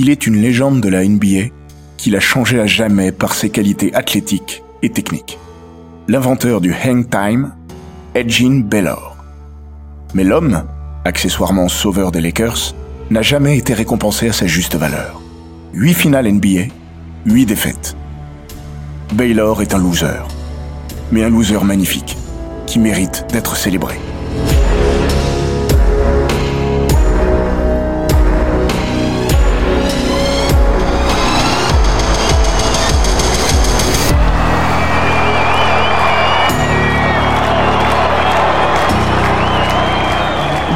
Il est une légende de la NBA qui l'a changé à jamais par ses qualités athlétiques et techniques. L'inventeur du hang time, Edgin Baylor. Mais l'homme, accessoirement sauveur des Lakers, n'a jamais été récompensé à sa juste valeur. Huit finales NBA, huit défaites. Baylor est un loser. Mais un loser magnifique, qui mérite d'être célébré.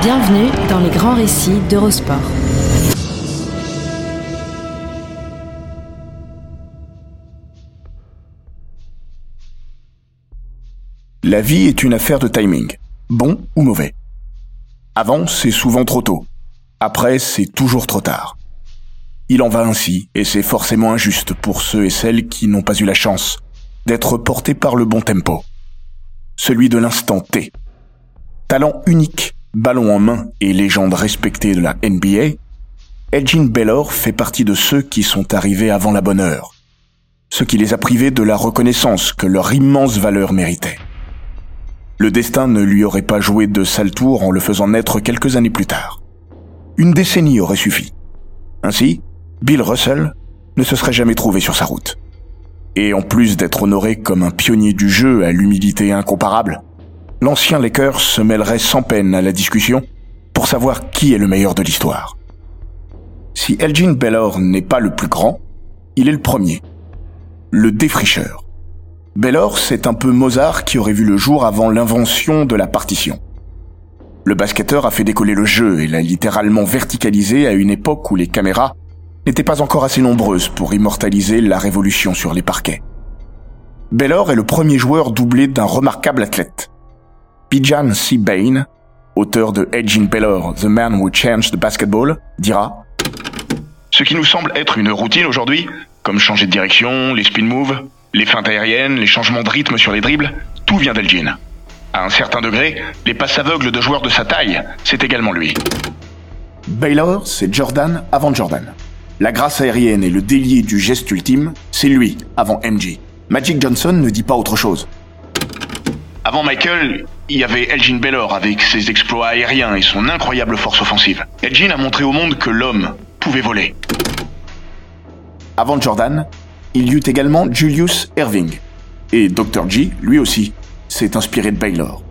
Bienvenue dans les grands récits d'Eurosport. La vie est une affaire de timing, bon ou mauvais. Avant, c'est souvent trop tôt. Après, c'est toujours trop tard. Il en va ainsi, et c'est forcément injuste pour ceux et celles qui n'ont pas eu la chance d'être portés par le bon tempo. Celui de l'instant T. Talent unique, ballon en main et légende respectée de la NBA, Elgin Baylor fait partie de ceux qui sont arrivés avant la bonne heure. Ce qui les a privés de la reconnaissance que leur immense valeur méritait. Le destin ne lui aurait pas joué de sale tour en le faisant naître quelques années plus tard. Une décennie aurait suffi. Ainsi, Bill Russell ne se serait jamais trouvé sur sa route. Et en plus d'être honoré comme un pionnier du jeu à l'humilité incomparable, l'ancien Lakers se mêlerait sans peine à la discussion pour savoir qui est le meilleur de l'histoire. Si Elgin Baylor n'est pas le plus grand, il est le premier. Le défricheur. Baylor, c'est un peu Mozart qui aurait vu le jour avant l'invention de la partition. Le basketteur a fait décoller le jeu et l'a littéralement verticalisé à une époque où les caméras n'étaient pas encore assez nombreuses pour immortaliser la révolution sur les parquets. Baylor est le premier joueur doublé d'un remarquable athlète. Bijan C. Bain, auteur de Edgin Baylor, The Man Who Changed the Basketball, dira Ce qui nous semble être une routine aujourd'hui, comme changer de direction, les spin moves, les feintes aériennes, les changements de rythme sur les dribbles, tout vient d'Elgin. À un certain degré, les passes aveugles de joueurs de sa taille, c'est également lui. Baylor, c'est Jordan avant Jordan. La grâce aérienne et le délié du geste ultime, c'est lui avant MJ. Magic Johnson ne dit pas autre chose. Avant Michael, il y avait Elgin Baylor avec ses exploits aériens et son incroyable force offensive. Elgin a montré au monde que l'homme pouvait voler. Avant Jordan, il y eut également Julius Erving. Et Dr. G, lui aussi, s'est inspiré de Baylor.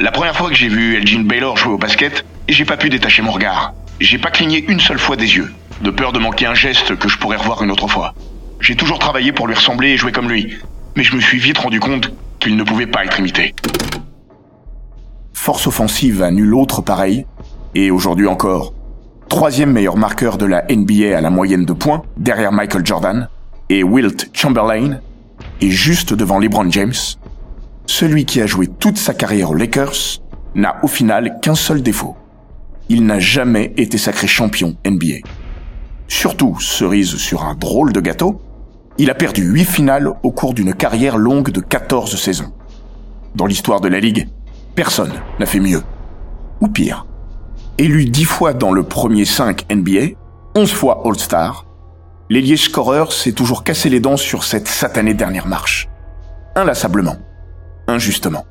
La première fois que j'ai vu Elgin Baylor jouer au basket, j'ai pas pu détacher mon regard. J'ai pas cligné une seule fois des yeux, de peur de manquer un geste que je pourrais revoir une autre fois. J'ai toujours travaillé pour lui ressembler et jouer comme lui, mais je me suis vite rendu compte qu'il ne pouvait pas être imité. Force offensive à nul autre pareil, et aujourd'hui encore, troisième meilleur marqueur de la NBA à la moyenne de points, derrière Michael Jordan, et Wilt Chamberlain, et juste devant LeBron James, celui qui a joué toute sa carrière aux Lakers n'a au final qu'un seul défaut. Il n'a jamais été sacré champion NBA. Surtout, cerise sur un drôle de gâteau, il a perdu 8 finales au cours d'une carrière longue de 14 saisons. Dans l'histoire de la Ligue, personne n'a fait mieux. Ou pire. Élu 10 fois dans le premier 5 NBA, 11 fois All-Star, l'ailier scoreur s'est toujours cassé les dents sur cette satanée dernière marche. Inlassablement. Injustement.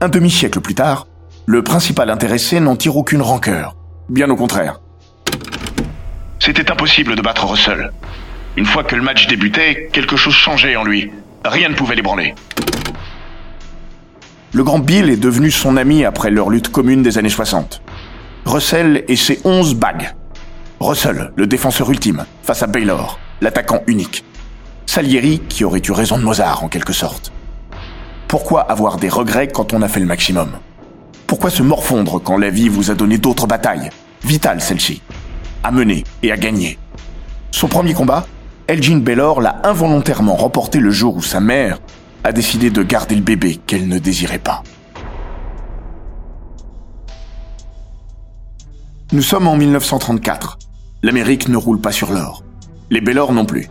Un demi-siècle plus tard, le principal intéressé n'en tire aucune rancœur. Bien au contraire. C'était impossible de battre Russell. Une fois que le match débutait, quelque chose changeait en lui. Rien ne pouvait l'ébranler. Le grand Bill est devenu son ami après leur lutte commune des années 60. Russell et ses 11 bagues. Russell, le défenseur ultime, face à Baylor, l'attaquant unique. Salieri qui aurait eu raison de Mozart en quelque sorte. Pourquoi avoir des regrets quand on a fait le maximum? Pourquoi se morfondre quand la vie vous a donné d'autres batailles, vitales celle-ci, à mener et à gagner Son premier combat, Elgin Baylor l'a involontairement remporté le jour où sa mère a décidé de garder le bébé qu'elle ne désirait pas. Nous sommes en 1934. L'Amérique ne roule pas sur l'or. Les Baylor non plus.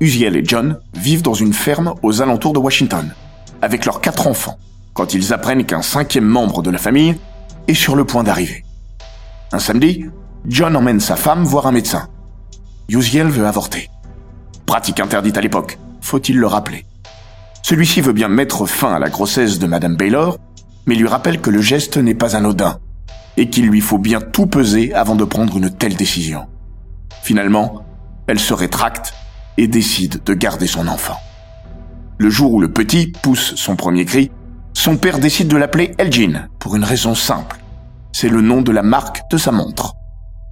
Uziel et John vivent dans une ferme aux alentours de Washington, avec leurs quatre enfants, quand ils apprennent qu'un cinquième membre de la famille est sur le point d'arriver. Un samedi, John emmène sa femme voir un médecin. Uziel veut avorter. Pratique interdite à l'époque, faut-il le rappeler. Celui-ci veut bien mettre fin à la grossesse de Madame Baylor, mais lui rappelle que le geste n'est pas anodin, et qu'il lui faut bien tout peser avant de prendre une telle décision. Finalement, elle se rétracte et décide de garder son enfant. Le jour où le petit pousse son premier cri, son père décide de l'appeler Elgin pour une raison simple. C'est le nom de la marque de sa montre.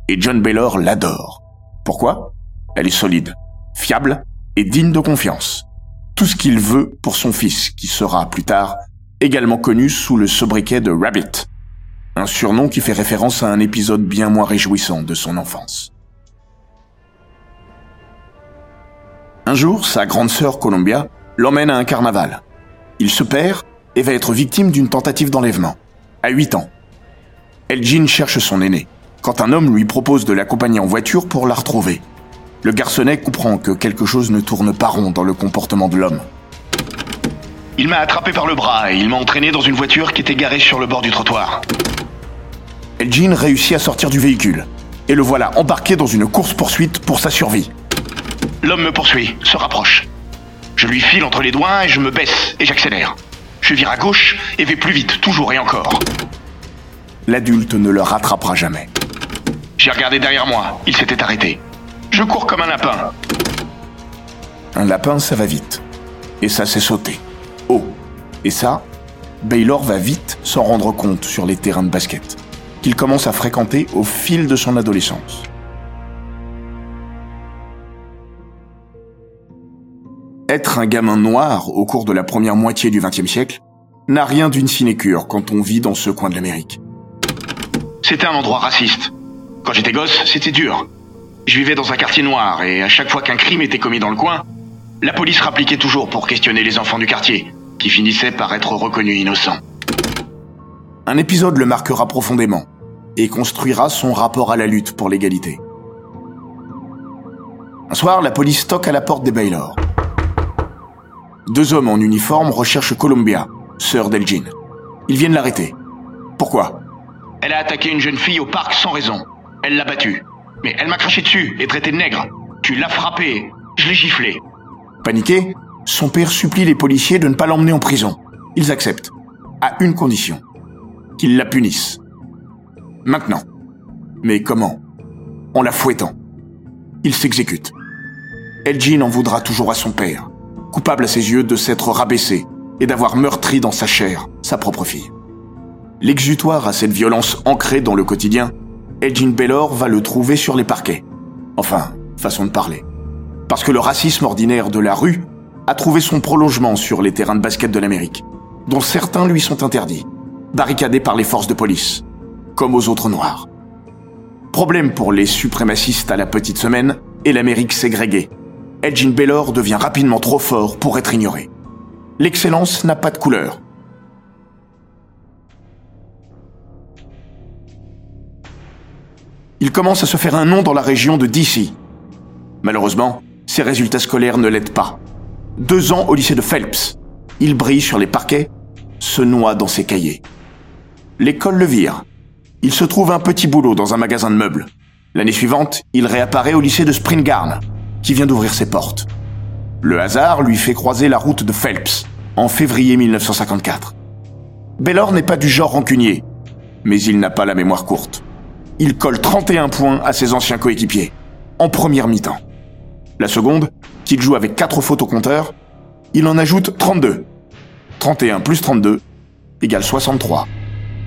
Et John Baylor l'adore. Pourquoi? Elle est solide, fiable et digne de confiance. Tout ce qu'il veut pour son fils, qui sera plus tard également connu sous le sobriquet de Rabbit, un surnom qui fait référence à un épisode bien moins réjouissant de son enfance. Un jour, sa grande sœur Columbia l'emmène à un carnaval. Il se perd et va être victime d'une tentative d'enlèvement, à 8 ans. Elgin cherche son aîné, quand un homme lui propose de l'accompagner en voiture pour la retrouver. Le garçonnet comprend que quelque chose ne tourne pas rond dans le comportement de l'homme. Il m'a attrapé par le bras et il m'a entraîné dans une voiture qui était garée sur le bord du trottoir. Elgin réussit à sortir du véhicule, et le voilà embarqué dans une course-poursuite pour sa survie. L'homme me poursuit, se rapproche. Je lui file entre les doigts et je me baisse et j'accélère. Je vire à gauche et vais plus vite, toujours et encore. L'adulte ne le rattrapera jamais. J'ai regardé derrière moi, il s'était arrêté. Je cours comme un lapin. Un lapin, ça va vite. Et ça, c'est sauter. Oh. Et ça, Baylor va vite s'en rendre compte sur les terrains de basket, qu'il commence à fréquenter au fil de son adolescence. Être un gamin noir au cours de la première moitié du XXe siècle n'a rien d'une sinécure quand on vit dans ce coin de l'Amérique. C'était un endroit raciste. Quand j'étais gosse, c'était dur. Je vivais dans un quartier noir et à chaque fois qu'un crime était commis dans le coin, la police rappliquait toujours pour questionner les enfants du quartier, qui finissaient par être reconnus innocents. Un épisode le marquera profondément et construira son rapport à la lutte pour l'égalité. Un soir, la police toque à la porte des Baylor. Deux hommes en uniforme recherchent Columbia, sœur d'Elgin. Ils viennent l'arrêter. Pourquoi? Elle a attaqué une jeune fille au parc sans raison. Elle l'a battue. Mais elle m'a craché dessus et traité de nègre. Tu l'as frappée. Je l'ai giflé. Paniqué, son père supplie les policiers de ne pas l'emmener en prison. Ils acceptent. À une condition. Qu'ils la punissent. Maintenant. Mais comment? En la fouettant. Il s'exécute. Elgin en voudra toujours à son père, coupable à ses yeux de s'être rabaissé et d'avoir meurtri dans sa chair sa propre fille. L'exutoire à cette violence ancrée dans le quotidien, Elgin Baylor va le trouver sur les parquets. Enfin, façon de parler. Parce que le racisme ordinaire de la rue a trouvé son prolongement sur les terrains de basket de l'Amérique, dont certains lui sont interdits, barricadés par les forces de police, comme aux autres noirs. Problème pour les suprémacistes à la petite semaine et l'Amérique ségrégée. Elgin Baylor devient rapidement trop fort pour être ignoré. L'excellence n'a pas de couleur. Il commence à se faire un nom dans la région de DC. Malheureusement, ses résultats scolaires ne l'aident pas. Deux ans au lycée de Phelps. Il brille sur les parquets, se noie dans ses cahiers. L'école le vire. Il se trouve un petit boulot dans un magasin de meubles. L'année suivante, il réapparaît au lycée de Springgarn, qui vient d'ouvrir ses portes. Le hasard lui fait croiser la route de Phelps, en février 1954. Baylor n'est pas du genre rancunier, mais il n'a pas la mémoire courte. Il colle 31 points à ses anciens coéquipiers, en première mi-temps. La seconde, qu'il joue avec 4 fautes il en ajoute 32. 31 plus 32 égale 63.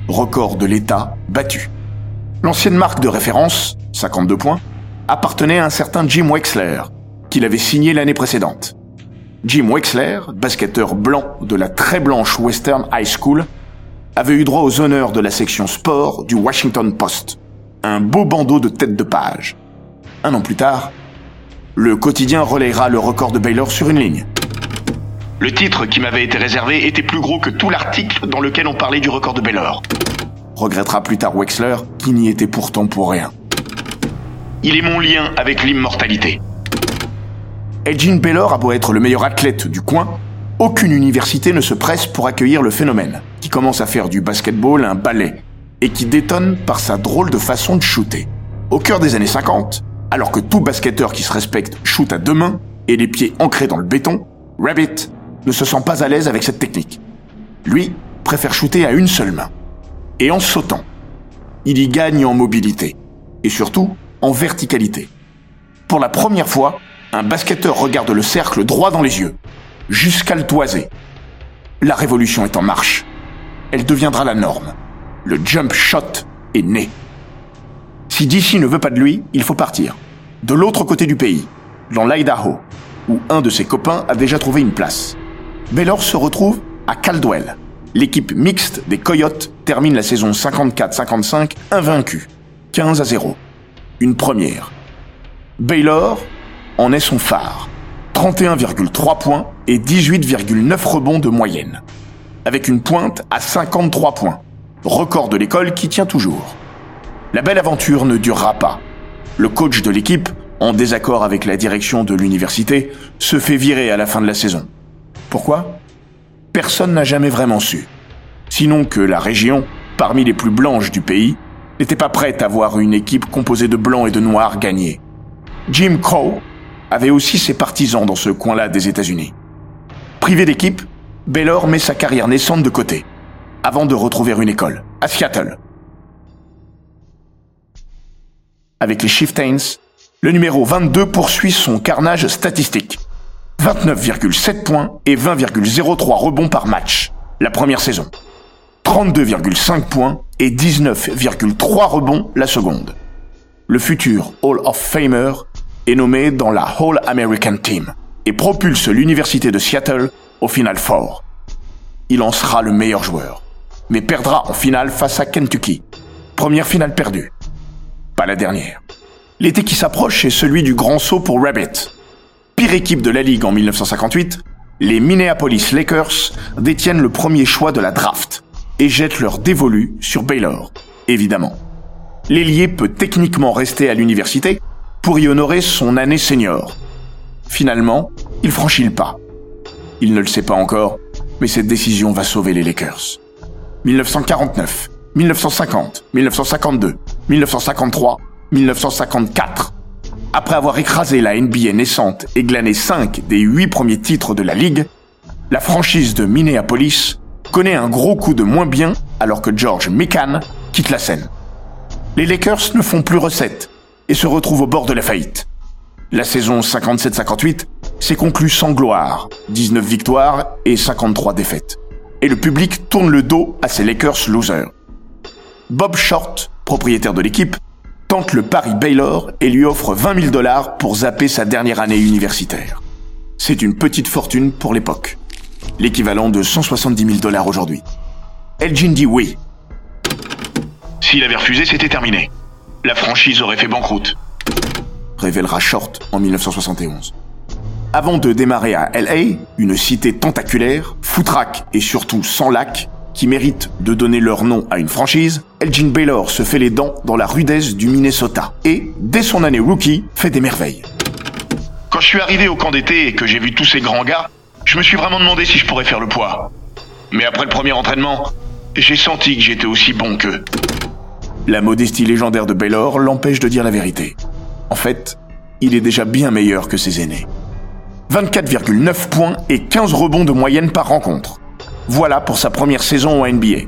Record de l'État battu. L'ancienne marque de référence, 52 points, appartenait à un certain Jim Wexler, qu'il avait signé l'année précédente. Jim Wexler, basketteur blanc de la très blanche Western High School, avait eu droit aux honneurs de la section sport du Washington Post. Un beau bandeau de tête de page. Un an plus tard, le quotidien relayera le record de Baylor sur une ligne. Le titre qui m'avait été réservé était plus gros que tout l'article dans lequel on parlait du record de Baylor. Regrettera plus tard Wexler, qui n'y était pourtant pour rien. Il est mon lien avec l'immortalité. Elgin Baylor a beau être le meilleur athlète du coin, aucune université ne se presse pour accueillir le phénomène, qui commence à faire du basketball un ballet, et qui détonne par sa drôle de façon de shooter. Au cœur des années 50, alors que tout basketteur qui se respecte shoot à deux mains et les pieds ancrés dans le béton, Rabbit ne se sent pas à l'aise avec cette technique. Lui préfère shooter à une seule main. Et en sautant, il y gagne en mobilité, et surtout en verticalité. Pour la première fois, un basketteur regarde le cercle droit dans les yeux, jusqu'à le toiser. La révolution est en marche. Elle deviendra la norme. Le jump shot est né. Si DC ne veut pas de lui, il faut partir. De l'autre côté du pays, dans l'Idaho, où un de ses copains a déjà trouvé une place. Baylor se retrouve à Caldwell. L'équipe mixte des Coyotes termine la saison 54-55 invaincue, 15 à 0. Une première. Baylor en est son phare. 31,3 points et 18,9 rebonds de moyenne. Avec une pointe à 53 points. Record de l'école qui tient toujours. La belle aventure ne durera pas. Le coach de l'équipe, en désaccord avec la direction de l'université, se fait virer à la fin de la saison. Pourquoi? Personne n'a jamais vraiment su. Sinon que la région, parmi les plus blanches du pays, n'était pas prête à voir une équipe composée de blancs et de noirs gagner. Jim Crow avait aussi ses partisans dans ce coin-là des États-Unis. Privé d'équipe, Baylor met sa carrière naissante de côté, avant de retrouver une école, à Seattle. Avec les Chieftains, le numéro 22 poursuit son carnage statistique. 29,7 points et 20,03 rebonds par match, la première saison. 32,5 points et 19,3 rebonds la seconde. Le futur Hall of Famer est nommé dans la All American Team et propulse l'université de Seattle au Final Four. Il en sera le meilleur joueur, mais perdra en finale face à Kentucky. Première finale perdue. Pas la dernière. L'été qui s'approche est celui du grand saut pour Rabbit. Pire équipe de la ligue en 1958, les Minneapolis Lakers détiennent le premier choix de la draft et jettent leur dévolu sur Baylor, évidemment. L'ailier peut techniquement rester à l'université pour y honorer son année senior. Finalement, il franchit le pas. Il ne le sait pas encore, mais cette décision va sauver les Lakers. 1949, 1950, 1952, 1953, 1954. Après avoir écrasé la NBA naissante et glané 5 des 8 premiers titres de la Ligue, la franchise de Minneapolis connaît un gros coup de moins bien alors que George Mikan quitte la scène. Les Lakers ne font plus recette et se retrouvent au bord de la faillite. La saison 57-58 s'est conclue sans gloire, 19 victoires et 53 défaites. Et le public tourne le dos à ces Lakers losers. Bob Short, propriétaire de l'équipe, tente le pari Baylor et lui offre 20 000 dollars pour zapper sa dernière année universitaire. C'est une petite fortune pour l'époque. L'équivalent de 170 000 dollars aujourd'hui. Elgin dit oui. S'il avait refusé, c'était terminé. La franchise aurait fait banqueroute. Révélera Short en 1971. Avant de démarrer à LA, une cité tentaculaire, foutraque et surtout sans lac, qui mérite de donner leur nom à une franchise, Elgin Baylor se fait les dents dans la rudesse du Minnesota et, dès son année rookie, fait des merveilles. Quand je suis arrivé au camp d'été et que j'ai vu tous ces grands gars, je me suis vraiment demandé si je pourrais faire le poids. Mais après le premier entraînement, j'ai senti que j'étais aussi bon qu'eux. La modestie légendaire de Baylor l'empêche de dire la vérité. En fait, il est déjà bien meilleur que ses aînés. 24,9 points et 15 rebonds de moyenne par rencontre. Voilà pour sa première saison au NBA.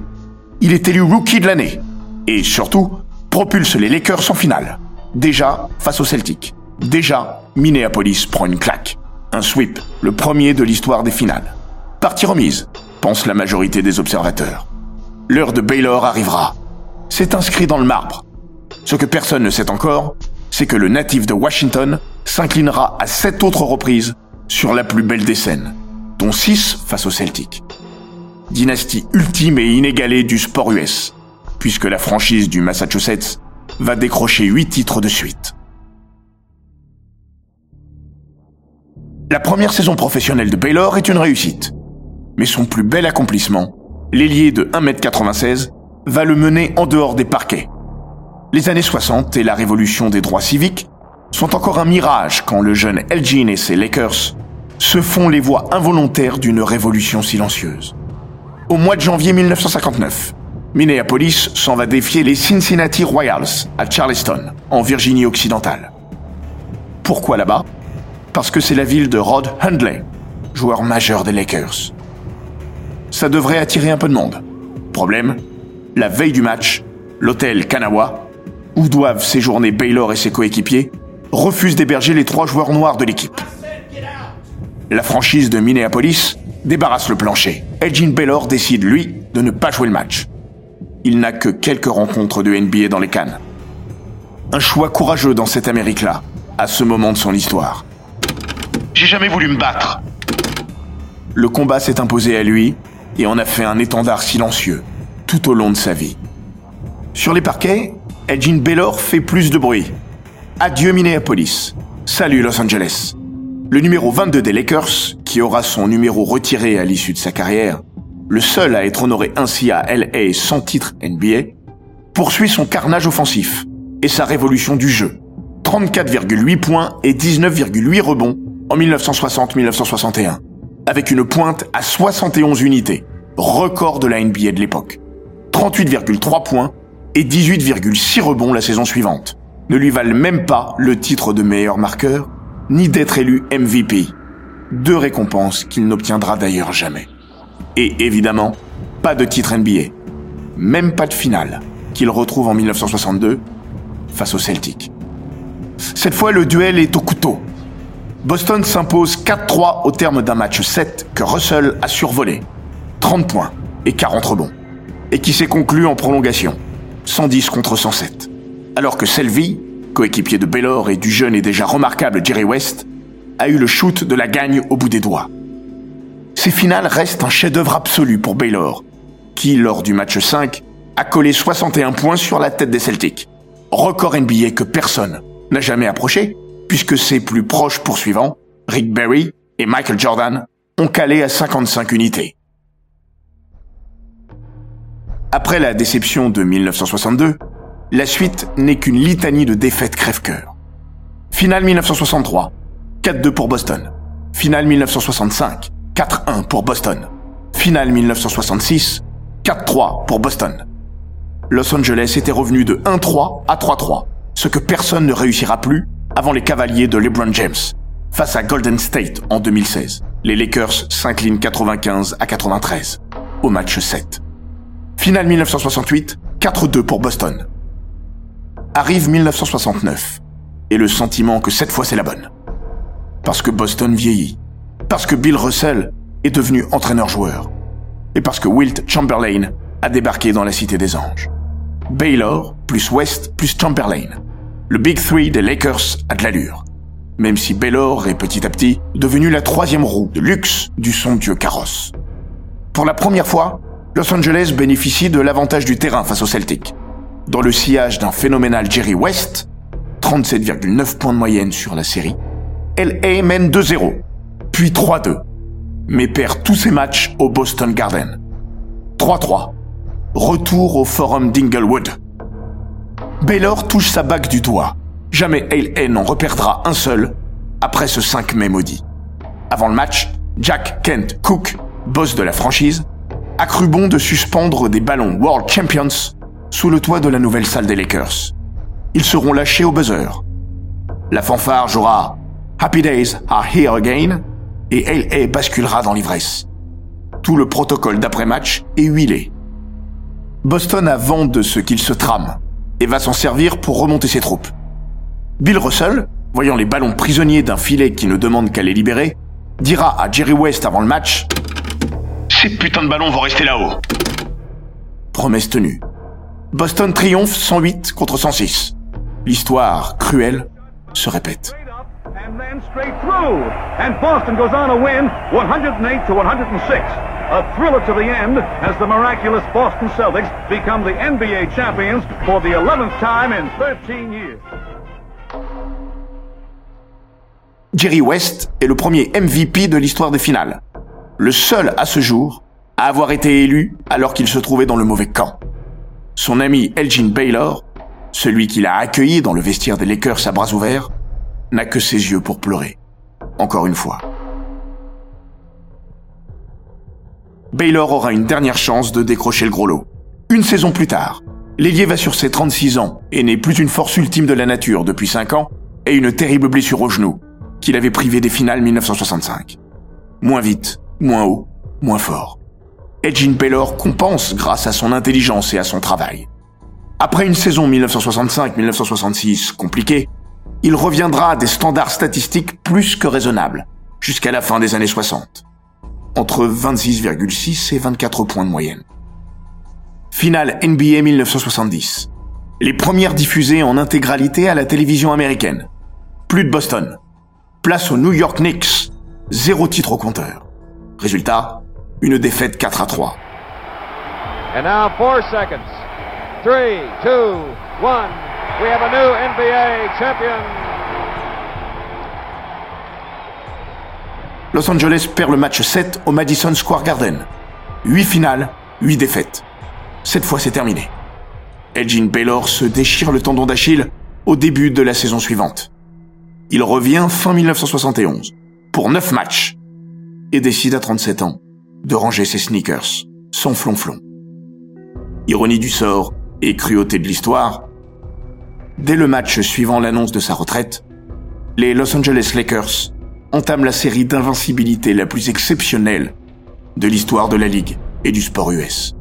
Il est élu rookie de l'année. Et surtout, propulse les Lakers en finale. Déjà face aux Celtics. Déjà, Minneapolis prend une claque. Un sweep, le premier de l'histoire des finales. Partie remise, pense la majorité des observateurs. L'heure de Baylor arrivera. C'est inscrit dans le marbre. Ce que personne ne sait encore, c'est que le natif de Washington s'inclinera à sept autres reprises sur la plus belle des scènes, dont 6 face au Celtic. Dynastie ultime et inégalée du sport US, puisque la franchise du Massachusetts va décrocher 8 titres de suite. La première saison professionnelle de Baylor est une réussite. Mais son plus bel accomplissement, l'ailier de 1m96, va le mener en dehors des parquets. Les années 60 et la révolution des droits civiques sont encore un mirage quand le jeune Elgin et ses Lakers se font les voix involontaires d'une révolution silencieuse. Au mois de janvier 1959, Minneapolis s'en va défier les Cincinnati Royals à Charleston, en Virginie occidentale. Pourquoi là-bas? Parce que c'est la ville de Rod Hundley, joueur majeur des Lakers. Ça devrait attirer un peu de monde. Problème, la veille du match, l'hôtel Kanawa, où doivent séjourner Baylor et ses coéquipiers, refuse d'héberger les trois joueurs noirs de l'équipe. La franchise de Minneapolis débarrasse le plancher. Elgin Baylor décide, lui, de ne pas jouer le match. Il n'a que quelques rencontres de NBA dans les cannes. Un choix courageux dans cette Amérique-là, à ce moment de son histoire. J'ai jamais voulu me battre. Le combat s'est imposé à lui et en a fait un étendard silencieux tout au long de sa vie. Sur les parquets, Elgin Baylor fait plus de bruit. Adieu Minneapolis. Salut Los Angeles. Le numéro 22 des Lakers, qui aura son numéro retiré à l'issue de sa carrière, le seul à être honoré ainsi à LA sans titre NBA, poursuit son carnage offensif et sa révolution du jeu. 34,8 points et 19,8 rebonds en 1960-1961, avec une pointe à 71 unités, record de la NBA de l'époque. 38,3 points et 18,6 rebonds la saison suivante ne lui valent même pas le titre de meilleur marqueur, ni d'être élu MVP. Deux récompenses qu'il n'obtiendra d'ailleurs jamais. Et évidemment, pas de titre NBA. Même pas de finale, qu'il retrouve en 1962 face au Celtic. Cette fois, le duel est au couteau. Boston s'impose 4-3 au terme d'un match 7 que Russell a survolé. 30 points et 40 rebonds et qui s'est conclu en prolongation, 110 contre 107. Alors que Selby, coéquipier de Baylor et du jeune et déjà remarquable Jerry West, a eu le shoot de la gagne au bout des doigts. Ces finales restent un chef-d'œuvre absolu pour Baylor, qui, lors du match 5, a collé 61 points sur la tête des Celtics. Record NBA que personne n'a jamais approché, puisque ses plus proches poursuivants, Rick Berry et Michael Jordan, ont calé à 55 unités. Après la déception de 1962, la suite n'est qu'une litanie de défaites crève-cœur. Finale 1963, 4-2 pour Boston. Finale 1965, 4-1 pour Boston. Finale 1966, 4-3 pour Boston. Los Angeles était revenu de 1-3 à 3-3, ce que personne ne réussira plus avant les Cavaliers de LeBron James, face à Golden State en 2016. Les Lakers s'inclinent 95 à 93 au match 7. Finale 1968, 4-2 pour Boston. Arrive 1969, et le sentiment que cette fois c'est la bonne. Parce que Boston vieillit, parce que Bill Russell est devenu entraîneur-joueur, et parce que Wilt Chamberlain a débarqué dans la Cité des Anges. Baylor, plus West, plus Chamberlain. Le Big Three des Lakers a de l'allure. Même si Baylor est petit à petit devenu la troisième roue de luxe du somptueux carrosse. Pour la première fois, Los Angeles bénéficie de l'avantage du terrain face au Celtic. Dans le sillage d'un phénoménal Jerry West, 37,9 points de moyenne sur la série, LA mène 2-0, puis 3-2, mais perd tous ses matchs au Boston Garden. 3-3. Retour au Forum d'Inglewood. Baylor touche sa bague du doigt. Jamais LA n'en reperdra un seul après ce 5 mai maudit. Avant le match, Jack Kent Cook, boss de la franchise, a cru bon de suspendre des ballons World Champions sous le toit de la nouvelle salle des Lakers. Ils seront lâchés au buzzer. La fanfare jouera Happy Days are here again et LA basculera dans l'ivresse. Tout le protocole d'après-match est huilé. Boston a vent de ce qu'il se trame et va s'en servir pour remonter ses troupes. Bill Russell, voyant les ballons prisonniers d'un filet qui ne demande qu'à les libérer, dira à Jerry West avant le match ces putains de ballons vont rester là-haut. Promesse tenue. Boston triomphe 108 contre 106. L'histoire cruelle se répète. win straight through. And Boston goes on to win 108 to 106. A thriller to the end as the miraculous Boston Celtics become the NBA champions for the 11th time in 13 years. Jerry West est le premier MVP de l'histoire des finales. Le seul à ce jour à avoir été élu alors qu'il se trouvait dans le mauvais camp. Son ami Elgin Baylor, celui qui l'a accueilli dans le vestiaire des Lakers à bras ouverts, n'a que ses yeux pour pleurer. Encore une fois. Baylor aura une dernière chance de décrocher le gros lot. Une saison plus tard, l'ailier va sur ses 36 ans et n'est plus une force ultime de la nature depuis 5 ans et une terrible blessure au genou qu'il avait privé des finales 1965. Moins vite, moins haut, moins fort. Edgin Baylor compense grâce à son intelligence et à son travail. Après une saison 1965-1966 compliquée, il reviendra à des standards statistiques plus que raisonnables, jusqu'à la fin des années 60. Entre 26,6 et 24 points de moyenne. Finale NBA 1970. Les premières diffusées en intégralité à la télévision américaine. Plus de Boston. Place aux New York Knicks. Zéro titre au compteur. Résultat, une défaite 4 à 3. And now four seconds. Three, two, one. We have a new NBA champion. Los Angeles perd le match 7 au Madison Square Garden. 8 finales, 8 défaites. Cette fois c'est terminé. Elgin Baylor se déchire le tendon d'Achille au début de la saison suivante. Il revient fin 1971 pour 9 matchs et décide à 37 ans de ranger ses sneakers, son flonflon. Ironie du sort et cruauté de l'histoire, dès le match suivant l'annonce de sa retraite, les Los Angeles Lakers entament la série d'invincibilité la plus exceptionnelle de l'histoire de la Ligue et du sport US.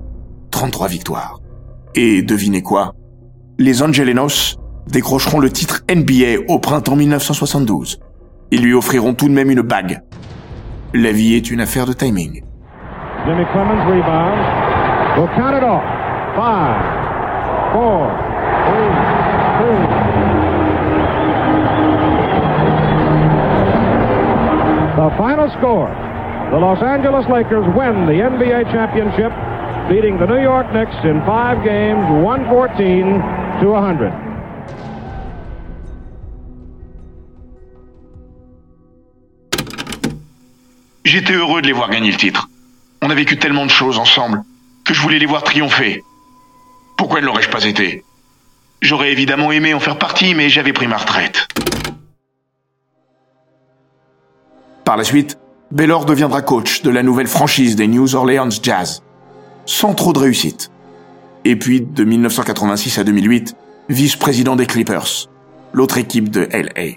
33 victoires. Et devinez quoi? Les Angelenos décrocheront le titre NBA au printemps 1972. Ils lui offriront tout de même une bague. La vie est une affaire de timing. Jimmy Clemens rebound. We'll count it off. Five, four, three, two. The final score. The Los Angeles Lakers win the NBA championship, beating the New York Knicks in five games, 114 to 100. J'étais heureux de les voir gagner le titre. On a vécu tellement de choses ensemble que je voulais les voir triompher. Pourquoi ne l'aurais-je pas été? J'aurais évidemment aimé en faire partie, mais j'avais pris ma retraite. Par la suite, Baylor deviendra coach de la nouvelle franchise des New Orleans Jazz, sans trop de réussite. Et puis, de 1986 à 2008, vice-président des Clippers, l'autre équipe de LA.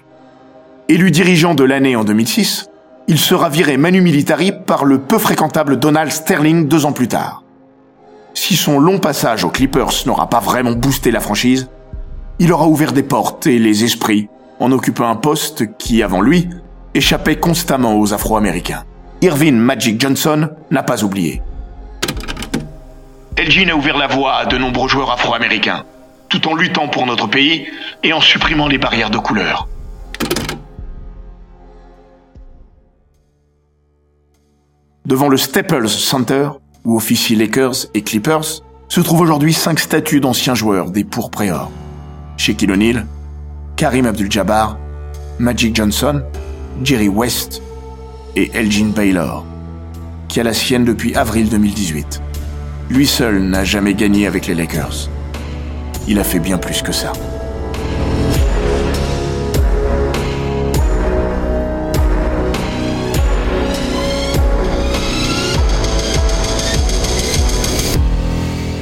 Élu dirigeant de l'année en 2006, il sera viré manu militari par le peu fréquentable Donald Sterling deux ans plus tard. Si son long passage aux Clippers n'aura pas vraiment boosté la franchise, il aura ouvert des portes et les esprits en occupant un poste qui, avant lui, échappait constamment aux Afro-Américains. Irvin Magic Johnson n'a pas oublié. Elgin a ouvert la voie à de nombreux joueurs afro-américains, tout en luttant pour notre pays et en supprimant les barrières de couleur. Devant le Staples Center, où officient Lakers et Clippers, se trouvent aujourd'hui cinq statues d'anciens joueurs des or. Shaquille O'Neal, Karim Abdul-Jabbar, Magic Johnson, Jerry West et Elgin Baylor, qui a la sienne depuis avril 2018. Lui seul n'a jamais gagné avec les Lakers. Il a fait bien plus que ça.